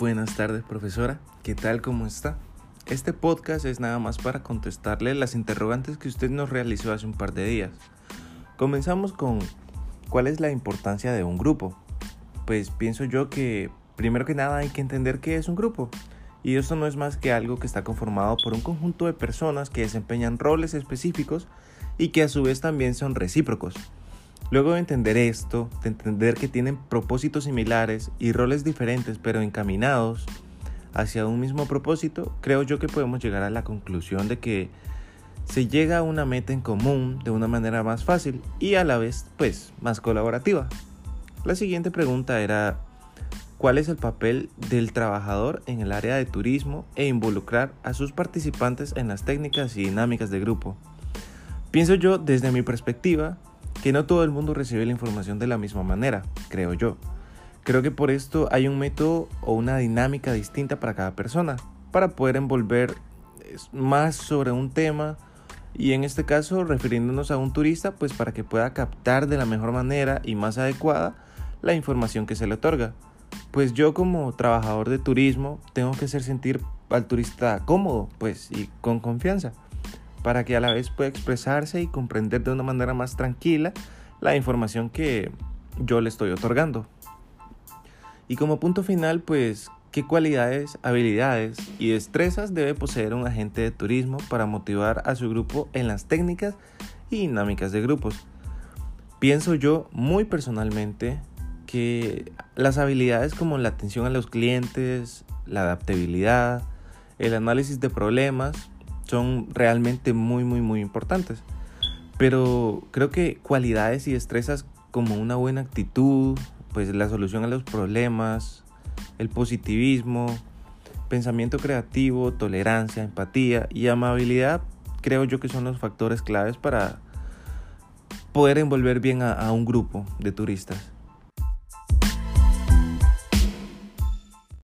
Buenas tardes, profesora. ¿Qué tal? ¿Cómo está? Este podcast es nada más para contestarle las interrogantes que usted nos realizó hace un par de días. Comenzamos con ¿cuál es la importancia de un grupo? Pues pienso yo que primero que nada hay que entender qué es un grupo. Y esto no es más que algo que está conformado por un conjunto de personas que desempeñan roles específicos y que a su vez también son recíprocos. Luego de entender esto, de entender que tienen propósitos similares y roles diferentes pero encaminados hacia un mismo propósito, creo yo que podemos llegar a la conclusión de que se llega a una meta en común de una manera más fácil y a la vez pues más colaborativa. La siguiente pregunta era ¿cuál es el papel del trabajador en el área de turismo e involucrar a sus participantes en las técnicas y dinámicas de grupo? Pienso yo desde mi perspectiva que no todo el mundo recibe la información de la misma manera, creo yo. Creo que por esto hay un método o una dinámica distinta para cada persona, para poder envolver más sobre un tema y en este caso refiriéndonos a un turista, pues para que pueda captar de la mejor manera y más adecuada la información que se le otorga. Pues yo como trabajador de turismo tengo que hacer sentir al turista cómodo, pues y con confianza para que a la vez pueda expresarse y comprender de una manera más tranquila la información que yo le estoy otorgando. Y como punto final, pues, ¿qué cualidades, habilidades y destrezas debe poseer un agente de turismo para motivar a su grupo en las técnicas y dinámicas de grupos? Pienso yo muy personalmente que las habilidades como la atención a los clientes, la adaptabilidad, el análisis de problemas, son realmente muy, muy, muy importantes. Pero creo que cualidades y destrezas como una buena actitud, pues la solución a los problemas, el positivismo, pensamiento creativo, tolerancia, empatía y amabilidad, creo yo que son los factores claves para poder envolver bien a, a un grupo de turistas.